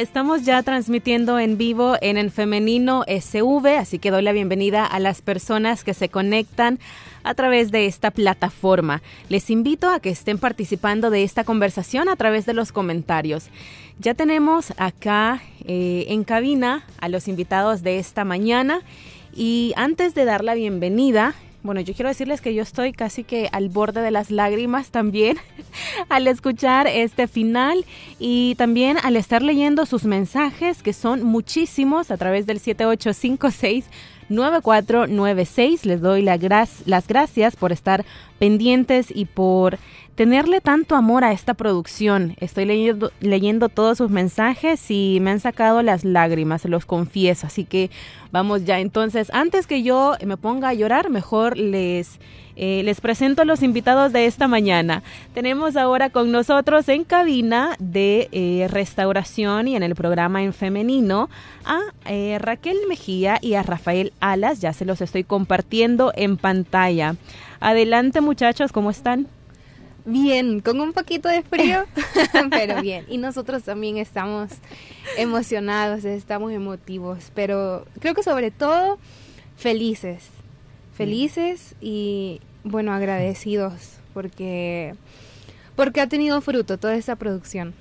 Estamos ya transmitiendo en vivo en el femenino SV, así que doy la bienvenida a las personas que se conectan a través de esta plataforma. Les invito a que estén participando de esta conversación a través de los comentarios. Ya tenemos acá eh, en cabina a los invitados de esta mañana y antes de dar la bienvenida, bueno, yo quiero decirles que yo estoy casi que al borde de las lágrimas también al escuchar este final y también al estar leyendo sus mensajes, que son muchísimos a través del 7856. 9496. Les doy las gracias por estar pendientes y por tenerle tanto amor a esta producción. Estoy leyendo, leyendo todos sus mensajes y me han sacado las lágrimas, los confieso. Así que vamos ya. Entonces, antes que yo me ponga a llorar, mejor les eh, les presento a los invitados de esta mañana. Tenemos ahora con nosotros en cabina de eh, restauración y en el programa en femenino a eh, Raquel Mejía y a Rafael Alas. Ya se los estoy compartiendo en pantalla. Adelante muchachos, ¿cómo están? Bien, con un poquito de frío, pero bien. Y nosotros también estamos emocionados, estamos emotivos, pero creo que sobre todo felices felices y bueno, agradecidos porque porque ha tenido fruto toda esa producción.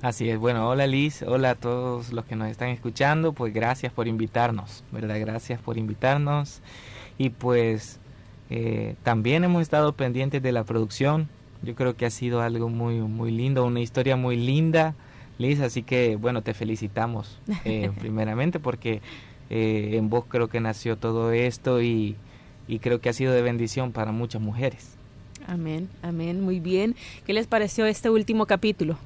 Así es, bueno, hola Liz, hola a todos los que nos están escuchando, pues gracias por invitarnos, ¿verdad? Gracias por invitarnos y pues eh, también hemos estado pendientes de la producción, yo creo que ha sido algo muy, muy lindo, una historia muy linda, Liz, así que bueno, te felicitamos eh, primeramente porque eh, en vos creo que nació todo esto y y creo que ha sido de bendición para muchas mujeres. Amén, amén, muy bien. ¿Qué les pareció este último capítulo?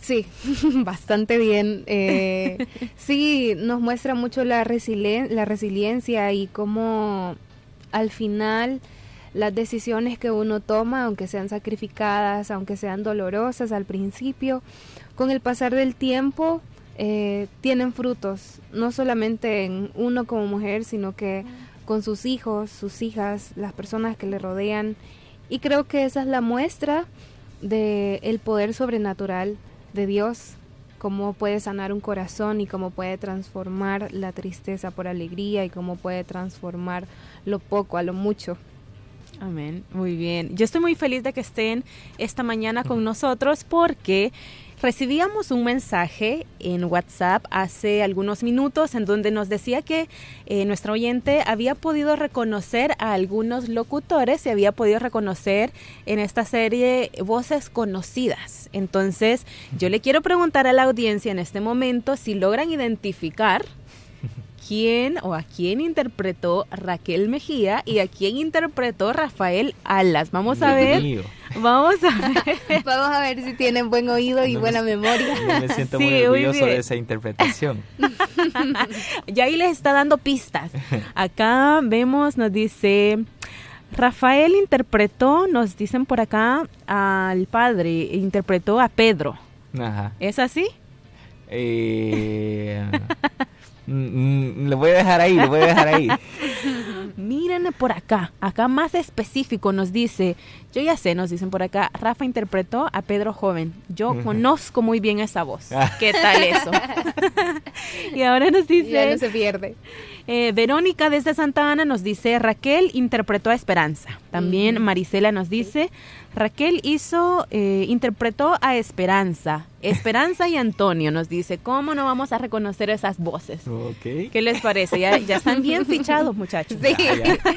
Sí, bastante bien. Eh, sí, nos muestra mucho la, la resiliencia y cómo al final las decisiones que uno toma, aunque sean sacrificadas, aunque sean dolorosas al principio, con el pasar del tiempo eh, tienen frutos, no solamente en uno como mujer, sino que con sus hijos, sus hijas, las personas que le rodean. Y creo que esa es la muestra del el poder sobrenatural de Dios, cómo puede sanar un corazón y cómo puede transformar la tristeza por alegría y cómo puede transformar lo poco a lo mucho. Amén, muy bien. Yo estoy muy feliz de que estén esta mañana con nosotros porque Recibíamos un mensaje en WhatsApp hace algunos minutos en donde nos decía que eh, nuestro oyente había podido reconocer a algunos locutores y había podido reconocer en esta serie voces conocidas. Entonces, yo le quiero preguntar a la audiencia en este momento si logran identificar quién o a quién interpretó Raquel Mejía y a quién interpretó Rafael Alas. Vamos a ver. Vamos a ver. Vamos a ver si tienen buen oído y buena memoria. me siento muy orgulloso de esa interpretación. ya ahí les está dando pistas. Acá vemos, nos dice. Rafael interpretó, nos dicen por acá, al padre, interpretó a Pedro. Ajá. ¿Es así? Eh, Mm, mm, lo voy a dejar ahí, lo voy a dejar ahí. Miren por acá, acá más específico nos dice, yo ya sé, nos dicen por acá, Rafa interpretó a Pedro Joven. Yo conozco muy bien esa voz. ¿Qué tal eso? y ahora nos dice... Ya no se pierde. Eh, Verónica desde Santa Ana nos dice, Raquel interpretó a Esperanza. También Marisela nos dice, Raquel hizo, eh, interpretó a Esperanza. Esperanza y Antonio nos dice, ¿cómo no vamos a reconocer esas voces? ¿Qué les parece? Ya, están bien fichados, muchachos.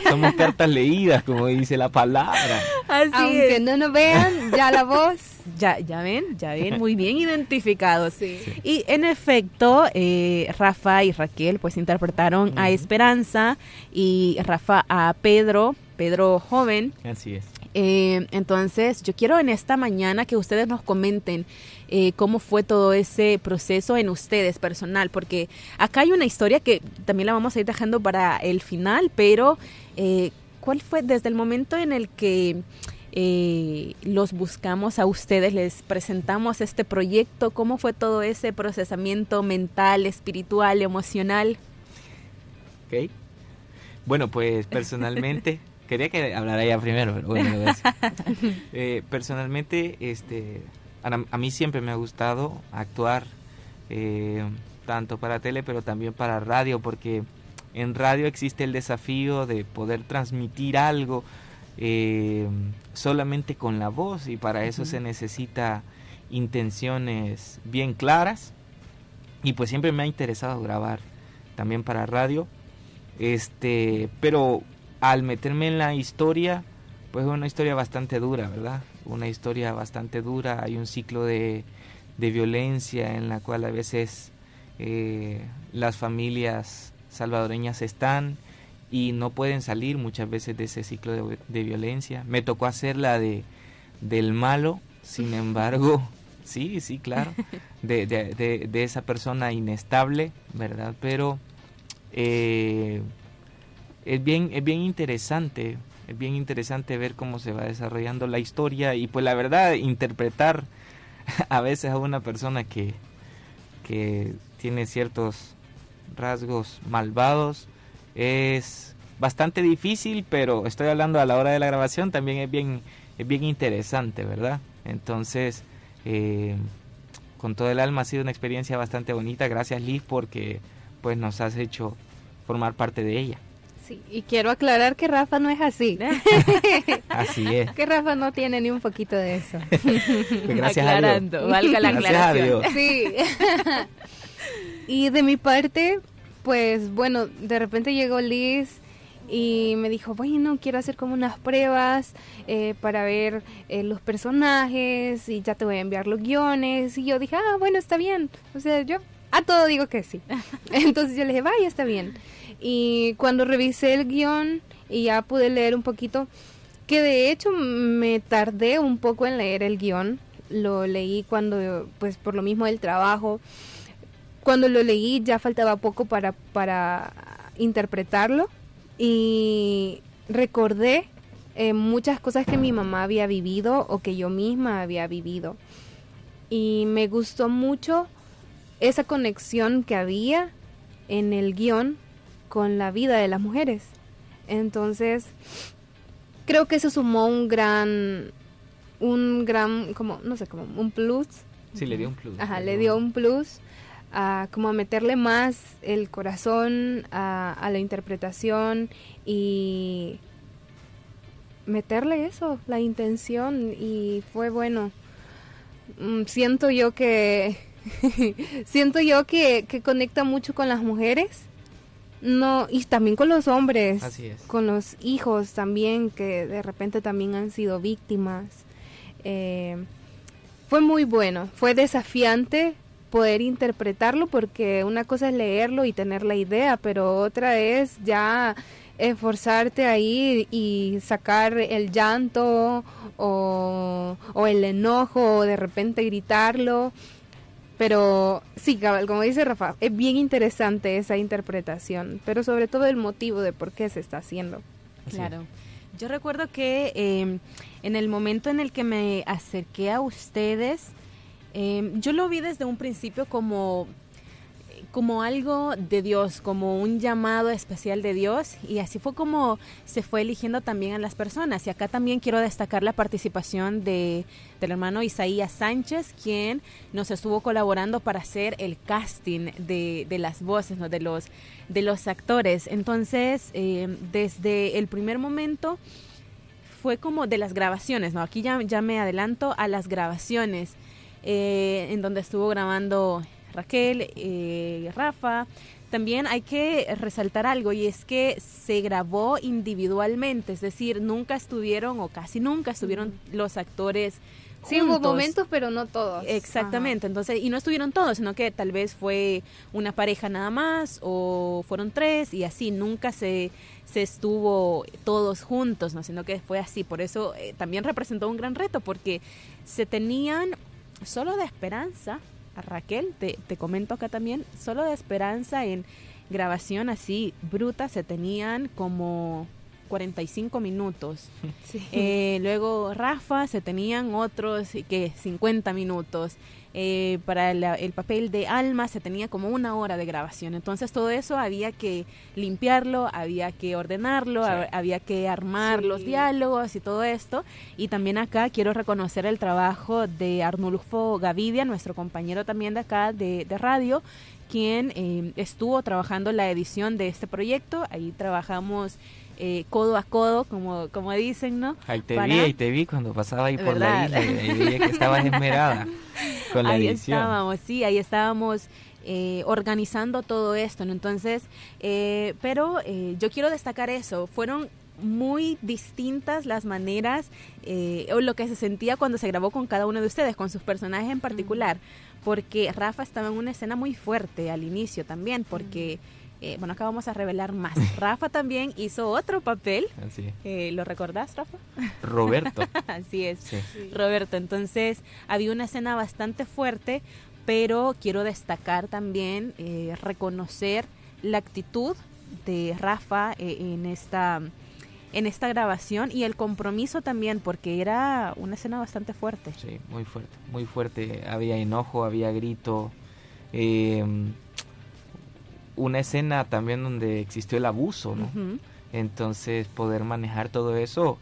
Somos cartas leídas, como dice la palabra. Aunque no nos vean, ya la voz. Ya, ya ven, ya ven, muy bien identificados. Y en efecto, eh, Rafa y Raquel pues interpretaron a Esperanza y Rafa a Pedro, Pedro joven. Así es. Eh, entonces, yo quiero en esta mañana que ustedes nos comenten eh, cómo fue todo ese proceso en ustedes personal, porque acá hay una historia que también la vamos a ir dejando para el final, pero eh, ¿cuál fue desde el momento en el que eh, los buscamos a ustedes, les presentamos este proyecto. ¿Cómo fue todo ese procesamiento mental, espiritual, emocional? Ok. Bueno, pues personalmente, quería que hablara ya primero, pero bueno, eh, personalmente, este, a, mí siempre me ha gustado actuar, eh, tanto para tele, pero también para radio, porque en radio existe el desafío de poder transmitir algo, eh, solamente con la voz y para eso se necesita intenciones bien claras. Y pues siempre me ha interesado grabar también para radio este pero al meterme en la historia pues es una historia bastante dura verdad una historia bastante dura hay un ciclo de, de violencia en la cual a veces eh, las familias salvadoreñas están y no pueden salir muchas veces de ese ciclo de, violencia. Me tocó hacer la de del malo, sin embargo, sí, sí, claro, de, de, de esa persona inestable, ¿verdad? Pero eh, es, bien, es bien interesante, es bien interesante ver cómo se va desarrollando la historia y pues la verdad, interpretar a veces a una persona que, que tiene ciertos rasgos malvados, es bastante difícil, pero estoy hablando a la hora de la grabación, también es bien, es bien interesante, ¿verdad? Entonces, eh, con todo el alma ha sido una experiencia bastante bonita. Gracias Liz porque pues nos has hecho formar parte de ella. Sí, y quiero aclarar que Rafa no es así. así es. Que Rafa no tiene ni un poquito de eso. Pues gracias Aclarando, a Dios. valga la aclaración. Sí. y de mi parte, pues bueno, de repente llegó Liz y me dijo, bueno, quiero hacer como unas pruebas eh, para ver eh, los personajes y ya te voy a enviar los guiones. Y yo dije, ah, bueno, está bien. O sea, yo a todo digo que sí. Entonces yo le dije, vaya, está bien. Y cuando revisé el guion y ya pude leer un poquito, que de hecho me tardé un poco en leer el guion. Lo leí cuando, pues por lo mismo del trabajo cuando lo leí ya faltaba poco para, para interpretarlo y recordé eh, muchas cosas que mi mamá había vivido o que yo misma había vivido. Y me gustó mucho esa conexión que había en el guion con la vida de las mujeres. Entonces, creo que eso sumó un gran, un gran, como, no sé, como un plus. Sí, le dio un plus. Ajá, le dio un plus a como a meterle más el corazón a, la interpretación y meterle eso, la intención y fue bueno. Mm, siento yo que siento yo que, que, conecta mucho con las mujeres. No, y también con los hombres, con los hijos también que de repente también han sido víctimas. Eh, fue muy bueno, fue desafiante, poder interpretarlo porque una cosa es leerlo y tener la idea, pero otra es ya esforzarte ahí y sacar el llanto o, el enojo o de repente gritarlo. Pero sí, como dice Rafa, es bien interesante esa interpretación, pero sobre todo el motivo de por qué se está haciendo. Claro. Yo recuerdo que em, en el momento en el que me acerqué a ustedes, Em, yo lo vi desde un principio como como algo de Dios, como un llamado especial de Dios y así fue como se fue eligiendo también a las personas. Y acá también quiero destacar la participación de, del hermano Isaías Sánchez, quien nos estuvo colaborando para hacer el casting de, de las voces, ¿no? de, los, de los actores. Entonces, em, desde el primer momento fue como de las grabaciones, ¿no? Aquí ya, ya me adelanto a las grabaciones eh, en donde estuvo grabando Raquel, eh, Rafa. También hay que resaltar algo y es que se grabó individualmente, es decir, nunca estuvieron o casi nunca estuvieron los actores Sí, hubo momentos, pero no todos. Exactamente, entonces, y no estuvieron todos, sino que tal vez fue una pareja nada más, o fueron tres, y así, nunca se, se estuvo todos juntos, ¿no? Sino que fue así, por eso eh, también representó un gran reto, porque se tenían solo de esperanza, Raquel, te, te comento acá también, solo de esperanza en grabación así bruta se tenían como 45 minutos. Eh, luego Rafa se tenían otros que 50 minutos. Eh, para el papel de Alma se tenía como una hora de grabación. Entonces todo eso había que limpiarlo, había que ordenarlo, había que armar los diálogos y todo esto. Y también acá quiero reconocer el trabajo de Arnulfo Gavidia, nuestro compañero también de acá de, radio, quien eh, estuvo trabajando la edición de este proyecto. Ahí trabajamos eh, codo a codo, como, como dicen, ¿no? Ahí te vi, ahí te vi cuando pasaba ahí por la isla, y que estabas esmerada con la ahí edición. estábamos, sí, ahí estábamos eh, organizando todo esto, ¿no? Entonces, eh, pero yo quiero destacar eso, fueron muy distintas las maneras o lo que se sentía cuando se grabó con cada uno de ustedes, con sus personajes en particular, porque Rafa estaba en una escena muy fuerte al inicio también, porque... Eh, bueno, acá vamos a revelar más. Rafa también hizo otro papel. Así. Eh, ¿Lo recordás, Rafa? Roberto. Así es, Roberto. Entonces, había una escena bastante fuerte, pero quiero destacar también, eh, reconocer la actitud de Rafa en esta en esta grabación y el compromiso también porque era una escena bastante fuerte. Sí, muy fuerte, muy fuerte. Había enojo, había grito. Eh, una escena también donde existió el abuso, ¿no? Entonces poder manejar todo eso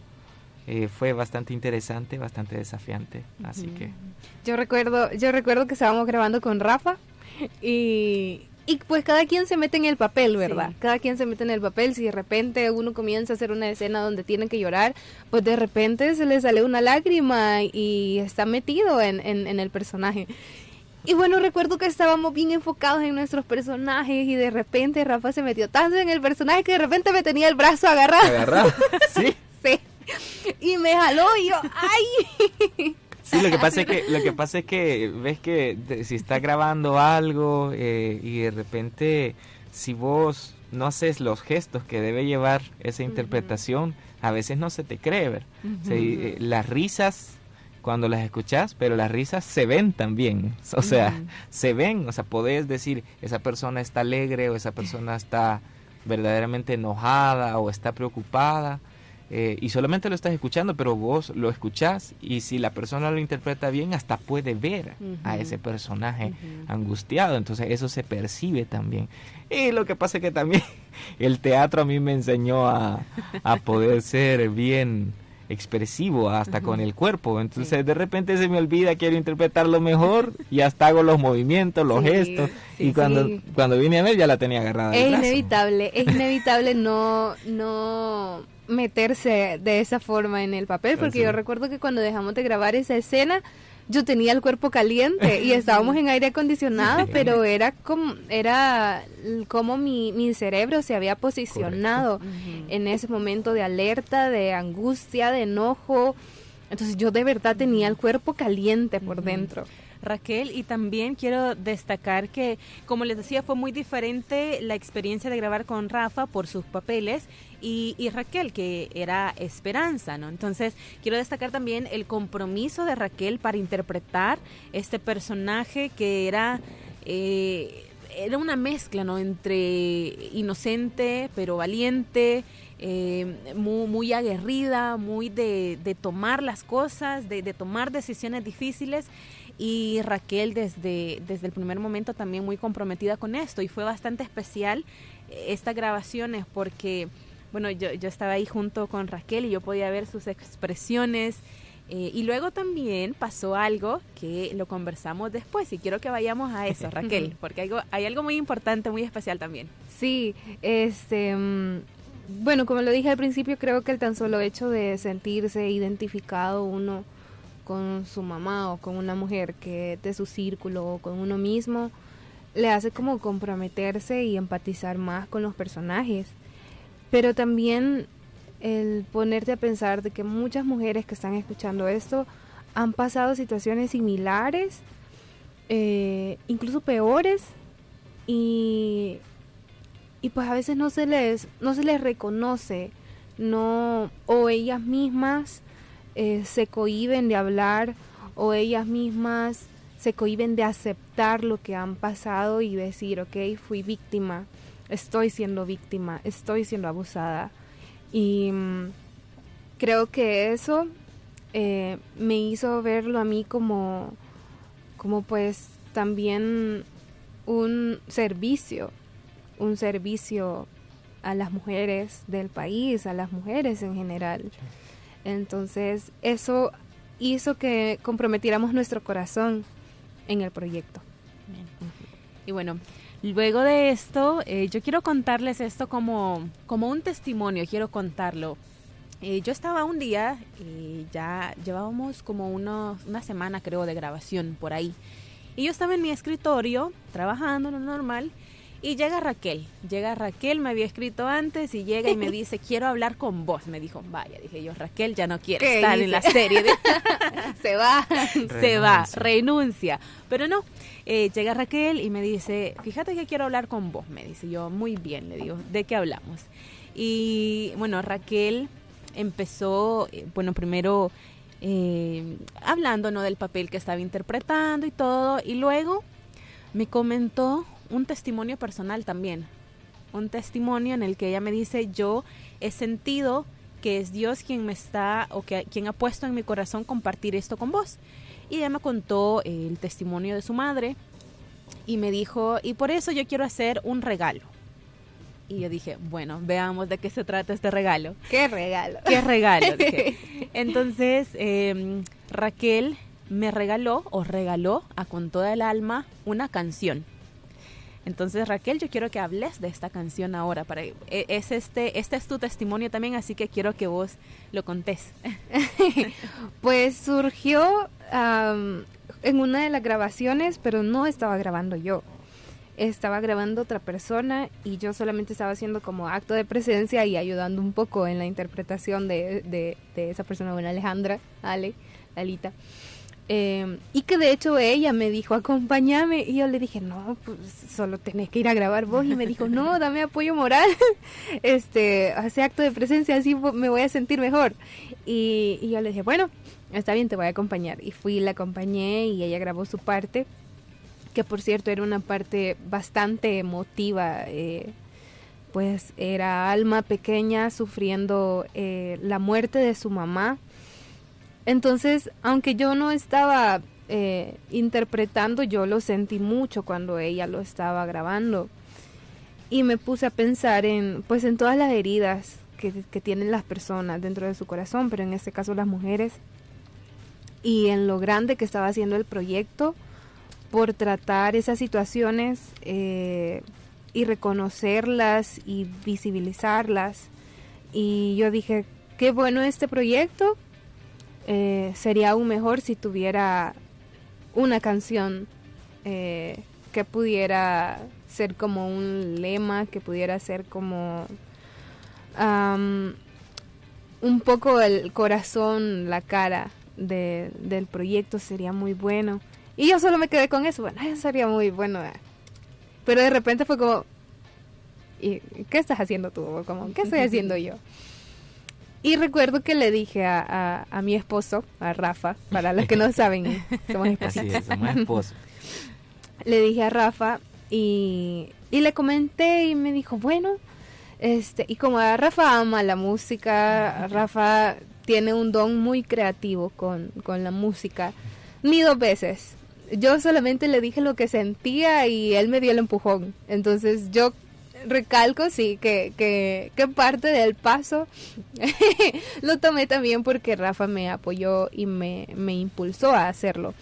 eh, fue bastante interesante, bastante desafiante, así que... Yo recuerdo, yo recuerdo que estábamos grabando con Rafa y, y pues cada quien se mete en el papel, ¿verdad? Cada quien se mete en el papel. Si de repente uno comienza a hacer una escena donde tienen que llorar, pues de repente se le sale una lágrima y está metido en, en el personaje. Y bueno, recuerdo que estábamos bien enfocados en nuestros personajes y de repente Rafa se metió tanto en el personaje que de repente me tenía el brazo agarrado. ¿Agarrado? ¿Sí? sí. Y me jaló y yo, ¡ay! Sí, lo que pasa es que, lo que, pasa es que ves que si está grabando algo eh, y de repente si vos no haces los gestos que debe llevar esa interpretación, a veces no se te cree ver. Eh, las risas cuando las escuchas, pero las risas se ven también, o sea, se ven, o sea, podés decir, esa persona está alegre o esa persona está verdaderamente enojada o está preocupada. Eh, y solamente lo estás escuchando, pero vos lo escuchás y si la persona lo interpreta bien, hasta puede ver a ese personaje angustiado, entonces eso se percibe también. Y lo que pasa es que también el teatro a mí me enseñó a, a poder ser bien expresivo hasta con el cuerpo. Entonces de repente se me olvida, quiero interpretarlo mejor y hasta hago los movimientos, los gestos. y cuando, cuando vine a ver ya la tenía agarrada. Es inevitable, es inevitable no, no meterse de esa forma en el papel, porque yo recuerdo que cuando dejamos de grabar esa escena, yo tenía el cuerpo caliente y estábamos en aire acondicionado, pero era como, era como mi, mi cerebro se había posicionado en ese momento de alerta, de angustia, de enojo. Entonces yo de verdad tenía el cuerpo caliente por dentro. Raquel, y también quiero destacar que, como les decía, fue muy diferente la experiencia de grabar con Rafa por sus papeles y, Raquel, que era Esperanza, ¿no? Entonces, quiero destacar también el compromiso de Raquel para interpretar este personaje que era... Eh, era una mezcla, ¿no? Entre inocente, pero valiente, eh, muy, muy, aguerrida, muy de, tomar las cosas, de, tomar decisiones difíciles y Raquel desde, desde el primer momento también muy comprometida con esto y fue bastante especial eh, estas grabaciones porque, bueno, yo, yo estaba ahí junto con Raquel y yo podía ver sus expresiones. Eh, y luego también pasó algo que lo conversamos después y quiero que vayamos a eso, Raquel, porque hay algo, hay algo muy importante, muy especial también. Sí, este, mm, bueno, como lo dije al principio, creo que el tan solo hecho de sentirse identificado uno con su mamá o con una mujer que de su círculo o con uno mismo, le hace como comprometerse y empatizar más con los personajes. Pero también el ponerte a pensar de que muchas mujeres que están escuchando esto han pasado situaciones similares, eh, incluso peores, y, y pues a veces no se les, no se les reconoce, no, o ellas mismas eh, se cohiben de hablar o ellas mismas se cohiben de aceptar lo que han pasado y decir, ok, fui víctima, estoy siendo víctima, estoy siendo abusada. Y mm, creo que eso eh, me hizo verlo a mí como, como pues también un servicio, un servicio a las mujeres del país, a las mujeres en general. Entonces, eso hizo que comprometiéramos nuestro corazón en el proyecto. Y bueno, luego de esto, eh, yo quiero contarles esto como, como un testimonio, quiero contarlo. Eh, yo estaba un día, y ya llevábamos como una semana creo de grabación por ahí. Y yo estaba en mi escritorio trabajando, lo normal, y llega Raquel, llega Raquel, me había escrito antes y llega y me dice, quiero hablar con vos. Me dijo, vaya, dije yo, Raquel ya no quiere estar en la serie. se va, se va, renuncia. Pero no, eh, llega Raquel y me dice, fíjate que quiero hablar con vos. Me dice yo, muy bien, le digo, ¿de qué hablamos? Y bueno, Raquel empezó, eh, bueno, primero eh, hablando ¿no? del papel que estaba interpretando y todo, y luego me comentó un testimonio personal también, un testimonio en el que ella me dice, yo he sentido que es Dios quien me está o que quien ha puesto en mi corazón compartir esto con vos. Y ella me contó el testimonio de su madre y me dijo, y por eso yo quiero hacer un regalo. Y yo dije, bueno, veamos de qué se trata este regalo. ¿Qué regalo? ¿Qué regalo? Entonces, em, Raquel me regaló o regaló a con toda el alma una canción. Entonces, Raquel, yo quiero que hables de esta canción ahora. Para, e, es este, este es tu testimonio también, así que quiero que vos lo contés. pues surgió en una de las grabaciones, pero no estaba grabando yo. Estaba grabando otra persona y yo solamente estaba haciendo como acto de presencia y ayudando un poco en la interpretación de, de, de esa persona, bueno, Alejandra, Ale, Alita. Em, y que de hecho ella me dijo, acompáñame. Y yo le dije, no, pues solo tenés que ir a grabar vos. Y me dijo, no, dame apoyo moral. este, hace acto de presencia, así me voy a sentir mejor. Y, y yo le dije, bueno, está bien, te voy a acompañar. Y fui, la acompañé y ella grabó su parte, que por cierto era una parte bastante emotiva. Eh, pues era alma pequeña sufriendo eh, la muerte de su mamá entonces, aunque yo no estaba eh, interpretando, yo lo sentí mucho cuando ella lo estaba grabando. Y me puse a pensar en, pues, en todas las heridas que, tienen las personas dentro de su corazón, pero en este caso las mujeres. Y en lo grande que estaba haciendo el proyecto por tratar esas situaciones eh, y reconocerlas y visibilizarlas. Y yo dije, qué bueno este proyecto, eh, sería aún mejor si tuviera una canción eh, que pudiera ser como un lema, que pudiera ser como un poco el corazón, la cara del proyecto sería muy bueno. Y yo solo me quedé con eso, bueno, sería muy bueno. Pero de repente fue como, ¿y qué estás haciendo tú? Como, ¿qué estoy haciendo yo? Y recuerdo que le dije a, a, mi esposo, a Rafa, para los que no saben, somos esposos. le dije a Rafa y, y le comenté y me dijo, bueno, este, y como a Rafa ama la música, Rafa tiene un don muy creativo con, con la música, ni dos veces. Yo solamente le dije lo que sentía y él me dio el empujón. Entonces yo recalco, sí, que, que, que parte del paso lo tomé también porque Rafa me apoyó y me, me impulsó a hacerlo.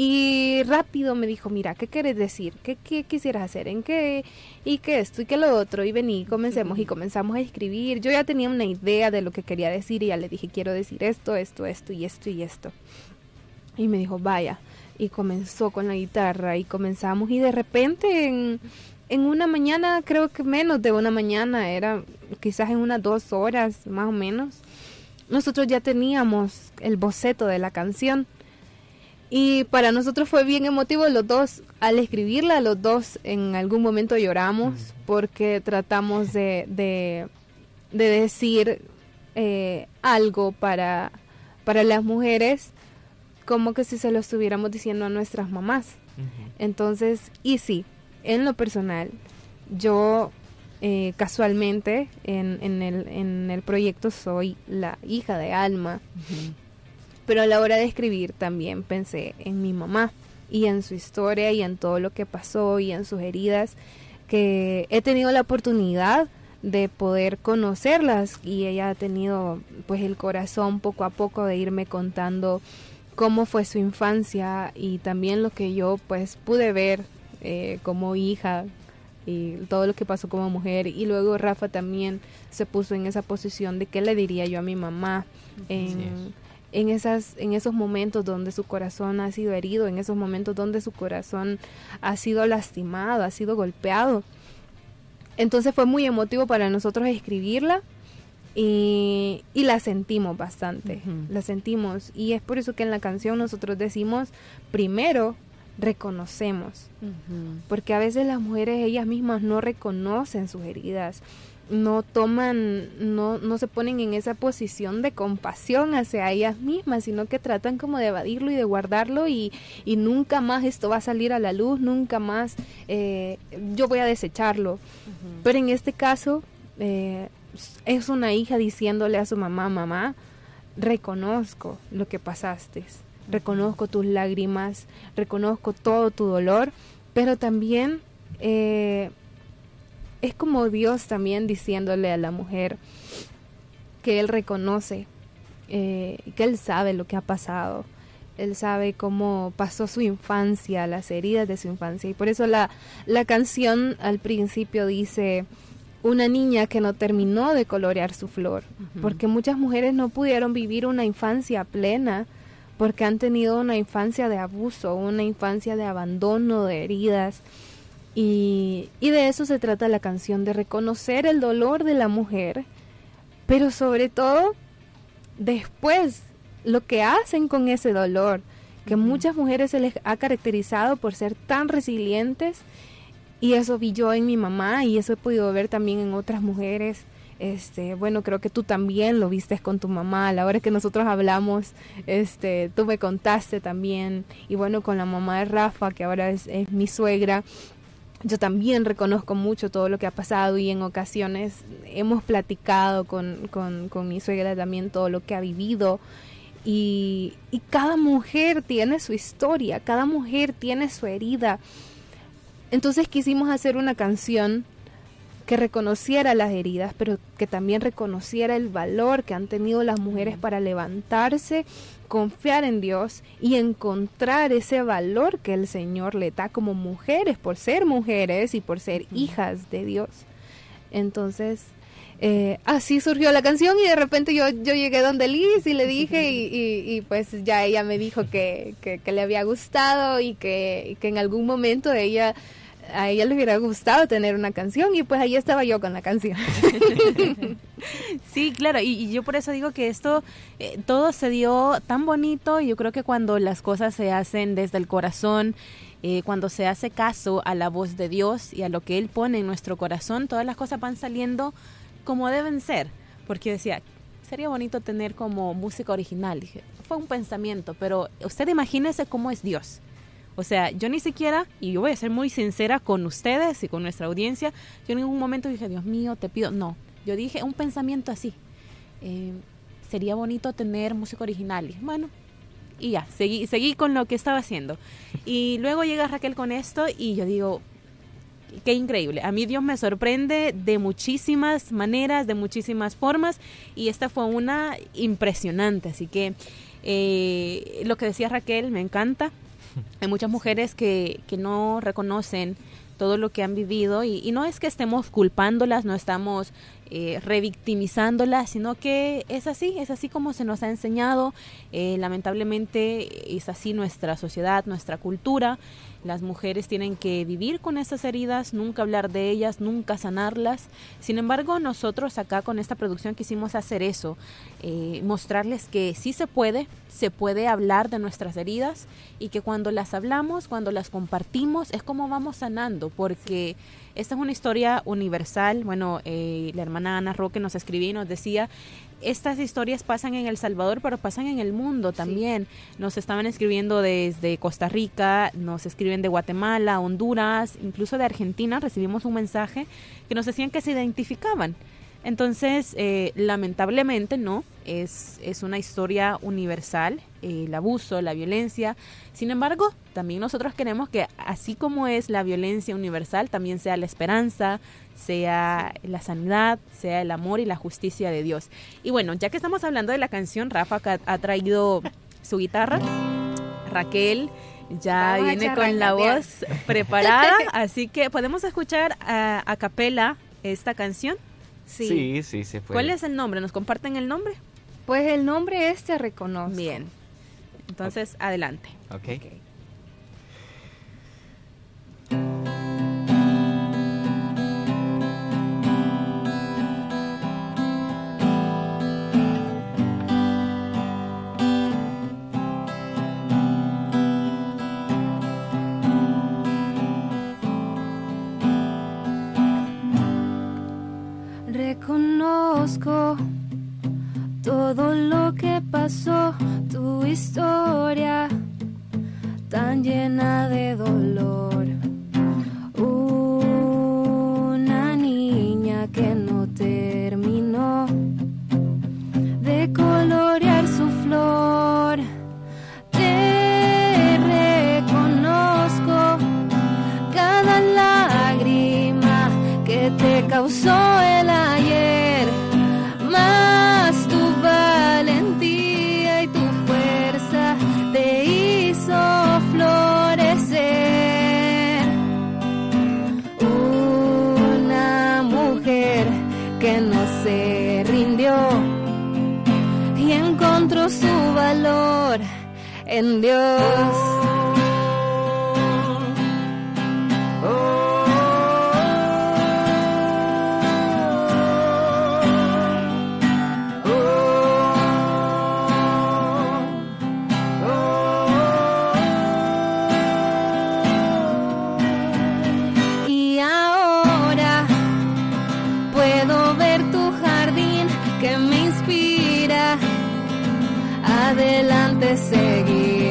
Y rápido me dijo, mira, ¿qué quieres decir? ¿Qué, ¿Qué, quisieras hacer? ¿En qué? ¿Y qué esto? ¿Y qué lo otro? Y vení, comencemos y comenzamos a escribir. Yo ya tenía una idea de lo que quería decir y ya le dije, quiero decir esto, esto, esto y esto y esto. Y me dijo, vaya. Y comenzó con la guitarra y comenzamos y de repente en, en una mañana, creo que menos de una mañana, era quizás en unas dos horas más o menos, nosotros ya teníamos el boceto de la canción. Y para nosotros fue bien emotivo los dos, al escribirla, los dos en algún momento lloramos porque tratamos de, de, decir eh, algo para, para las mujeres como que si se lo estuviéramos diciendo a nuestras mamás. Entonces, y sí, en lo personal, yo eh, casualmente en, en, el, en el proyecto soy la hija de Alma. Pero a la hora de escribir también pensé en mi mamá y en su historia y en todo lo que pasó y en sus heridas que he tenido la oportunidad de poder conocerlas y ella ha tenido pues el corazón poco a poco de irme contando cómo fue su infancia y también lo que yo pues pude ver eh, como hija y todo lo que pasó como mujer. Y luego Rafa también se puso en esa posición de qué le diría yo a mi mamá en, en esas en esos momentos donde su corazón ha sido herido en esos momentos donde su corazón ha sido lastimado ha sido golpeado. Entonces fue muy emotivo para nosotros escribirla y, la sentimos bastante, la sentimos. Y es por eso que en la canción nosotros decimos, primero, reconocemos. Porque a veces las mujeres ellas mismas no reconocen sus heridas, no toman, no, no se ponen en esa posición de compasión hacia ellas mismas, sino que tratan como de evadirlo y de guardarlo y, y nunca más esto va a salir a la luz, nunca más eh, yo voy a desecharlo. Pero en este caso eh, es una hija diciéndole a su mamá, mamá, reconozco lo que pasaste, reconozco tus lágrimas, reconozco todo tu dolor, pero también... Eh, es como Dios también diciéndole a la mujer que Él reconoce, eh, que Él sabe lo que ha pasado, Él sabe cómo pasó su infancia, las heridas de su infancia. Y por eso la, la canción al principio dice, una niña que no terminó de colorear su flor, porque muchas mujeres no pudieron vivir una infancia plena, porque han tenido una infancia de abuso, una infancia de abandono, de heridas. Y, de eso se trata la canción, de reconocer el dolor de la mujer, pero sobre todo después lo que hacen con ese dolor, que muchas mujeres se les ha caracterizado por ser tan resilientes y eso vi yo en mi mamá y eso he podido ver también en otras mujeres. Este, bueno, creo que tú también lo viste con tu mamá, a la hora que nosotros hablamos, este, tú me contaste también, y bueno, con la mamá de Rafa, que ahora es mi suegra, yo también reconozco mucho todo lo que ha pasado y en ocasiones hemos platicado con, mi suegra también todo lo que ha vivido. Y, cada mujer tiene su historia, cada mujer tiene su herida. Entonces quisimos hacer una canción que reconociera las heridas, pero que también reconociera el valor que han tenido las mujeres para levantarse confiar en Dios y encontrar ese valor que el Señor le da como mujeres, por ser mujeres y por ser hijas de Dios. Entonces, eh, así surgió la canción y de repente yo, yo llegué donde Liz y le dije y, pues ya ella me dijo que, que, le había gustado y que, que en algún momento ella a ella le hubiera gustado tener una canción y pues ahí estaba yo con la canción. sí, claro, y, yo por eso digo que esto, eh, todo se dio tan bonito, y yo creo que cuando las cosas se hacen desde el corazón, eh, cuando se hace caso a la voz de Dios y a lo que Él pone en nuestro corazón, todas las cosas van saliendo como deben ser, porque decía, sería bonito tener como música original, dije, fue un pensamiento, pero usted imagínese cómo es Dios o sea, yo ni siquiera, y yo voy a ser muy sincera con ustedes y con nuestra audiencia, yo en ningún momento dije, Dios mío, te pido, no, yo dije un pensamiento así, eh, sería bonito tener música original. Y bueno, y ya, seguí, seguí con lo que estaba haciendo. Y luego llega Raquel con esto y yo digo, qué increíble. A mí Dios me sorprende de muchísimas maneras, de muchísimas formas y esta fue una impresionante. Así que eh, lo que decía Raquel me encanta. Hay muchas mujeres que, que no reconocen todo lo que han vivido y, no es que estemos culpándolas, no estamos eh, revictimizándolas, sino que es así, es así como se nos ha enseñado. Eh, lamentablemente es así nuestra sociedad, nuestra cultura las mujeres tienen que vivir con esas heridas, nunca hablar de ellas, nunca sanarlas. Sin embargo, nosotros acá con esta producción quisimos hacer eso, eh, mostrarles que sí se puede, se puede hablar de nuestras heridas y que cuando las hablamos, cuando las compartimos, es como vamos sanando, porque esta es una historia universal. Bueno, eh, la hermana hermana Ana Roque nos escribía y nos decía, estas historias pasan en El Salvador, pero pasan en el mundo también. Nos estaban escribiendo desde Costa Rica, nos escriben de Guatemala, Honduras, incluso de Argentina. Recibimos un mensaje que nos decían que se identificaban. Entonces, eh, lamentablemente, no, es, es una historia universal, eh, el abuso, la violencia. Sin embargo, también nosotros queremos que así como es la violencia universal, también sea la esperanza, sea la sanidad, sea el amor y la justicia de Dios. Y bueno, ya que estamos hablando de la canción, Rafa ha traído su guitarra, Raquel ya viene con la voz preparada, así que podemos escuchar a, a capela esta canción. Sí. sí, se puede. ¿Cuál es el nombre? ¿Nos comparten el nombre? Pues el nombre este reconozco. Bien. Entonces, adelante. Ok. Todo lo que pasó, tu historia tan llena de dolor. adelante seguir.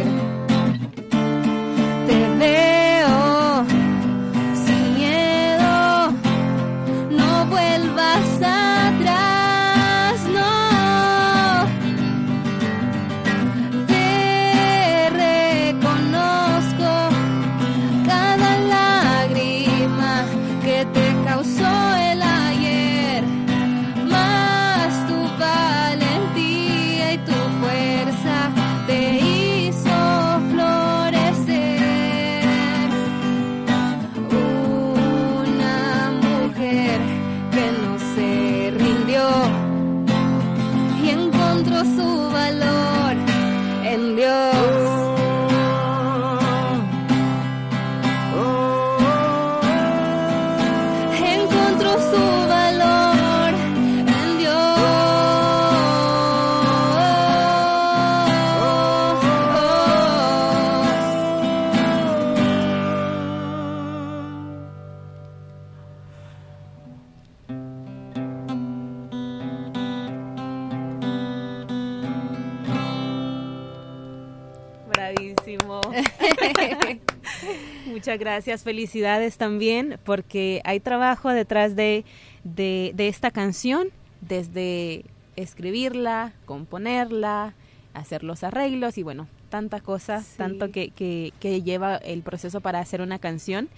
Gracias, felicidades también, porque hay trabajo detrás de, de, esta canción, desde escribirla, componerla, hacer los arreglos y bueno, tanta cosa, tanto que, que, que, lleva el proceso para hacer una canción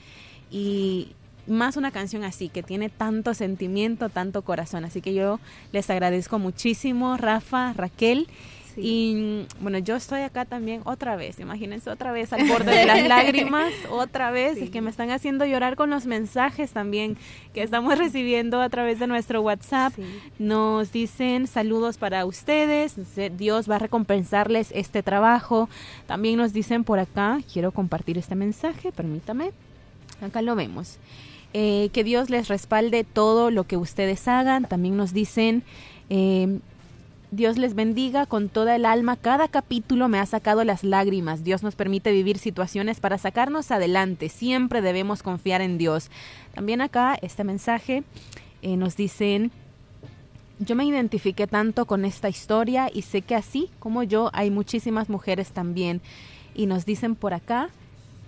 y más una canción así, que tiene tanto sentimiento, tanto corazón. Así que yo les agradezco muchísimo, Rafa, Raquel. Y bueno, yo estoy acá también otra vez, imagínense otra vez al borde de las lágrimas, otra vez, es que me están haciendo llorar con los mensajes también que estamos recibiendo a través de nuestro WhatsApp. Nos dicen saludos para ustedes, Dios va a recompensarles este trabajo. También nos dicen por acá, quiero compartir este mensaje, permítame, acá lo vemos. Eh, que Dios les respalde todo lo que ustedes hagan. También nos dicen, eh, Dios les bendiga con toda el alma. Cada capítulo me ha sacado las lágrimas. Dios nos permite vivir situaciones para sacarnos adelante. Siempre debemos confiar en Dios. También acá este mensaje eh, nos dicen yo me identifiqué tanto con esta historia y sé que así como yo hay muchísimas mujeres también. Y nos dicen por acá,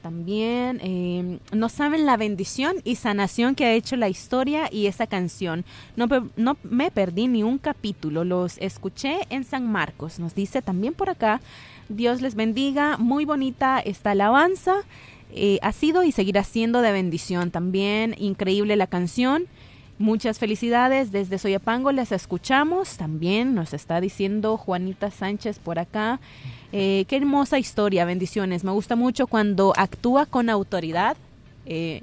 también eh, no saben la bendición y sanación que ha hecho la historia y esa canción. No, no me perdí ni un capítulo, los escuché en San Marcos. Nos dice también por acá, Dios les bendiga, muy bonita esta alabanza. Eh, ha sido y seguirá siendo de bendición. También increíble la canción. Muchas felicidades desde Soyapango, les escuchamos. También nos está diciendo Juanita Sánchez por acá. Eh, qué hermosa historia, bendiciones. Me gusta mucho cuando actúa con autoridad. Eh,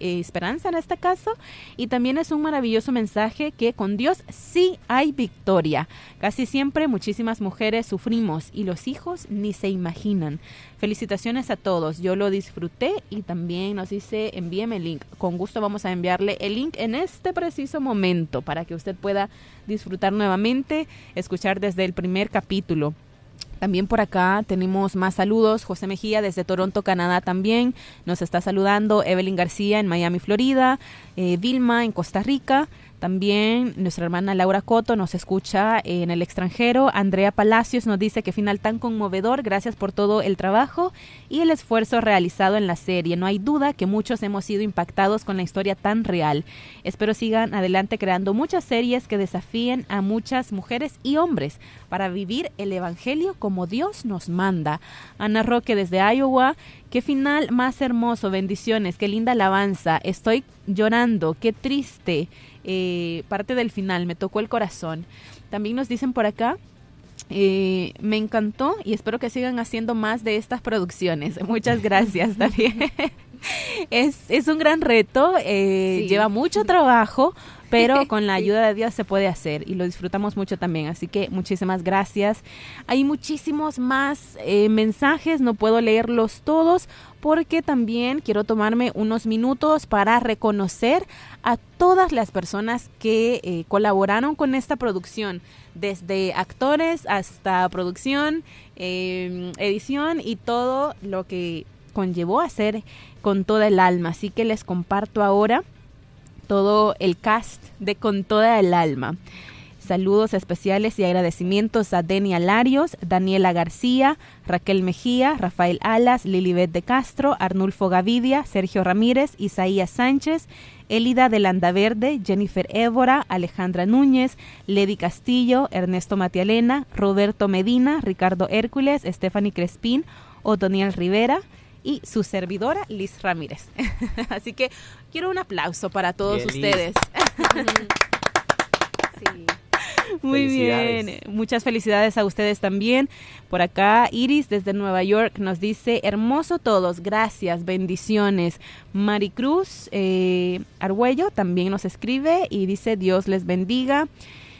esperanza en este caso y también es un maravilloso mensaje que con Dios sí hay victoria. Casi siempre muchísimas mujeres sufrimos y los hijos ni se imaginan. Felicitaciones a todos, yo lo disfruté y también nos dice envíeme el link. Con gusto vamos a enviarle el link en este preciso momento para que usted pueda disfrutar nuevamente, escuchar desde el primer capítulo. También por acá tenemos más saludos. José Mejía desde Toronto, Canadá también nos está saludando. Evelyn García en Miami, Florida. Eh, Vilma en Costa Rica. También nuestra hermana Laura Coto nos escucha en el extranjero. Andrea Palacios nos dice que final tan conmovedor. Gracias por todo el trabajo y el esfuerzo realizado en la serie. No hay duda que muchos hemos sido impactados con la historia tan real. Espero sigan adelante creando muchas series que desafíen a muchas mujeres y hombres para vivir el Evangelio como Dios nos manda. Ana Roque desde Iowa. Qué final más hermoso. Bendiciones. Qué linda alabanza. Estoy llorando. Qué triste eh, parte del final, me tocó el corazón. También nos dicen por acá, eh, me encantó y espero que sigan haciendo más de estas producciones. Muchas gracias también. Es, es un gran reto, eh, lleva mucho trabajo, pero con la ayuda de Dios se puede hacer y lo disfrutamos mucho también. Así que muchísimas gracias. Hay muchísimos más mensajes, no puedo leerlos todos porque también quiero tomarme unos minutos para reconocer a todas las personas que eh, colaboraron con esta producción, desde actores hasta producción, edición y todo lo que conllevó a hacer con toda el alma. Así que les comparto ahora todo el cast de Con toda el alma. Saludos especiales y agradecimientos a Denia Larios, Daniela García, Raquel Mejía, Rafael Alas, Lilibet de Castro, Arnulfo Gavidia, Sergio Ramírez, Isaías Sánchez, Elida de Landaverde, Jennifer Évora, Alejandra Núñez, Lady Castillo, Ernesto Matialena, Roberto Medina, Ricardo Hércules, Stephanie Crespín, Otoniel Rivera, y su servidora Liz Ramírez. Así que quiero un aplauso para todos ustedes. sí. Muy bien, muchas felicidades a ustedes también. Por acá, Iris desde Nueva York nos dice, hermoso todos, gracias, bendiciones. Maricruz eh, Argüello también nos escribe y dice, Dios les bendiga.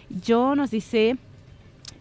Yo nos dice,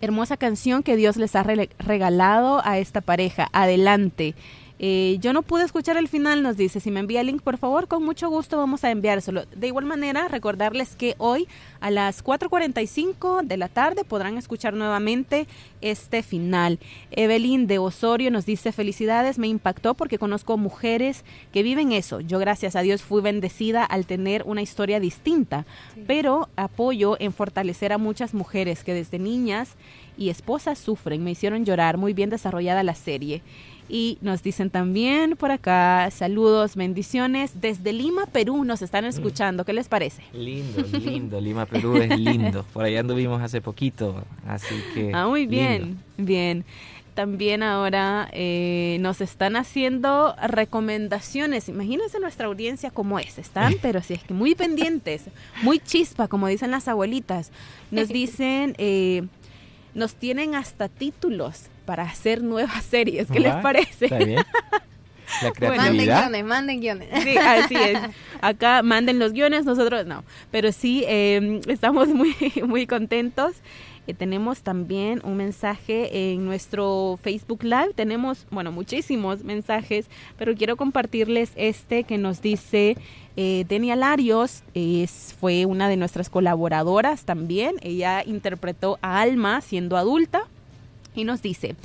hermosa canción que Dios les ha regalado a esta pareja. Adelante. Eh, yo no pude escuchar el final, nos dice. Si me envía el link, por favor, con mucho gusto vamos a enviárselo. De igual manera, recordarles que hoy a las 4.45 de la tarde podrán escuchar nuevamente este final. Evelyn de Osorio nos dice felicidades, me impactó porque conozco mujeres que viven eso. Yo gracias a Dios fui bendecida al tener una historia distinta, pero apoyo en fortalecer a muchas mujeres que desde niñas y esposas sufren. Me hicieron llorar, muy bien desarrollada la serie. Y nos dicen también por acá, saludos, bendiciones. Desde Lima, Perú nos están mm. escuchando. ¿Qué les parece? Lindo, lindo. Lima, Perú es lindo. Por allá anduvimos hace poquito. Así que... Ah, muy bien, bien. También ahora eh, nos están haciendo recomendaciones. Imagínense nuestra audiencia como es. Están, pero si es que muy pendientes, muy chispa, como dicen las abuelitas. Nos dicen, eh, nos tienen hasta títulos para hacer nuevas series. ¿Qué les parece? Está bien. La manden guiones, manden guiones. Sí, así es. Acá manden los guiones, nosotros no. Pero sí, em, estamos muy, muy contentos. Eh, tenemos también un mensaje en nuestro Facebook Live. Tenemos, bueno, muchísimos mensajes, pero quiero compartirles este que nos dice eh, Denia Larios. Es, fue una de nuestras colaboradoras también. Ella interpretó a Alma siendo adulta y nos dice,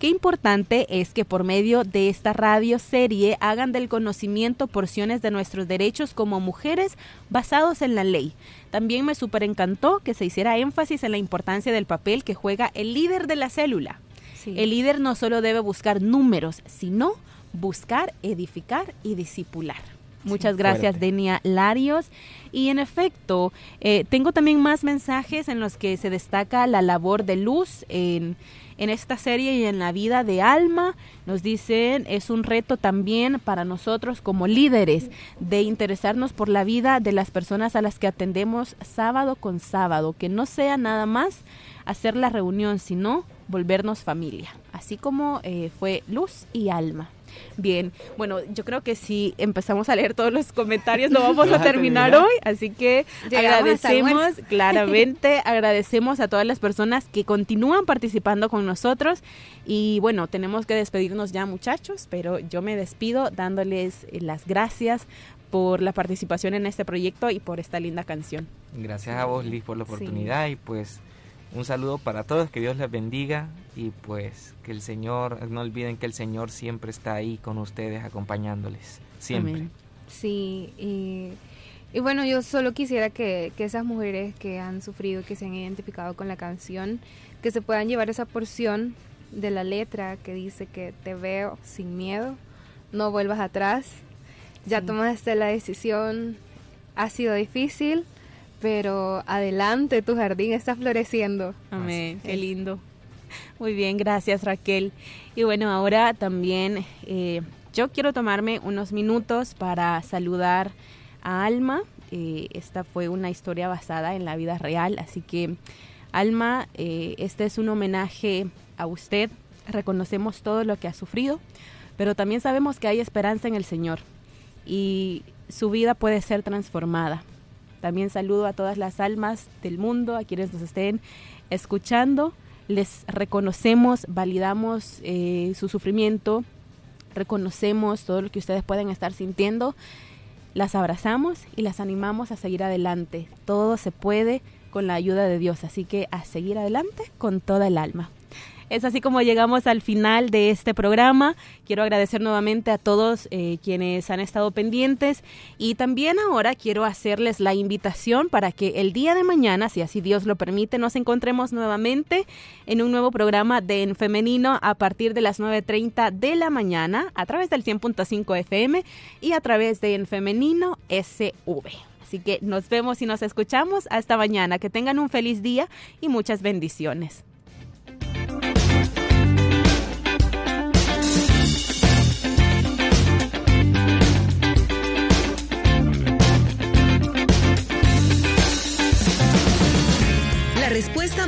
Qué importante es que por medio de esta radio serie hagan del conocimiento porciones de nuestros derechos como mujeres basados en la ley. También me super encantó que se hiciera énfasis en la importancia del papel que juega el líder de la célula. El líder no solo debe buscar números, sino buscar, edificar y disipular. Muchas gracias, Denia Larios. Y en efecto, eh, tengo también más mensajes en los que se destaca la labor de luz en, en esta serie y en la vida de Alma. Nos dicen, es un reto también para nosotros como líderes de interesarnos por la vida de las personas a las que atendemos sábado con sábado, que no sea nada más hacer la reunión, sino volvernos familia, así como eh, fue Luz y Alma. Bien, bueno, yo creo que si empezamos a leer todos los comentarios no vamos a terminar hoy, así que agradecemos claramente, agradecemos a todas las personas que continúan participando con nosotros. Y bueno, tenemos que despedirnos ya muchachos, pero yo me despido dándoles las gracias por la participación en este proyecto y por esta linda canción. Gracias a vos, Liz, por la oportunidad y pues un saludo para todos, que Dios les bendiga y pues que el Señor, no olviden que el Señor siempre está ahí con ustedes acompañándoles, siempre. Sí, y, bueno, yo solo quisiera que, que esas mujeres que han sufrido, que se han identificado con la canción, que se puedan llevar esa porción de la letra que dice que te veo sin miedo, no vuelvas atrás, ya tomaste la decisión, ha sido difícil, pero adelante, tu jardín está floreciendo. Amén, qué lindo. Muy bien, gracias Raquel. Y bueno, ahora también eh, yo quiero tomarme unos minutos para saludar a Alma. Eh, esta fue una historia basada en la vida real, así que Alma, eh, este es un homenaje a usted. Reconocemos todo lo que ha sufrido, pero también sabemos que hay esperanza en el Señor y su vida puede ser transformada. También saludo a todas las almas del mundo, a quienes nos estén escuchando. Les reconocemos, validamos eh, su sufrimiento, reconocemos todo lo que ustedes pueden estar sintiendo. Las abrazamos y las animamos a seguir adelante. Todo se puede con la ayuda de Dios, así que a seguir adelante con toda el alma. Es así como llegamos al final de este programa. Quiero agradecer nuevamente a todos eh, quienes han estado pendientes y también ahora quiero hacerles la invitación para que el día de mañana, si así Dios lo permite, nos encontremos nuevamente en un nuevo programa de En Femenino a partir de las 9.30 de la mañana a través del 100.5 FM y a través de En Femenino SV. Así que nos vemos y nos escuchamos hasta mañana. Que tengan un feliz día y muchas bendiciones.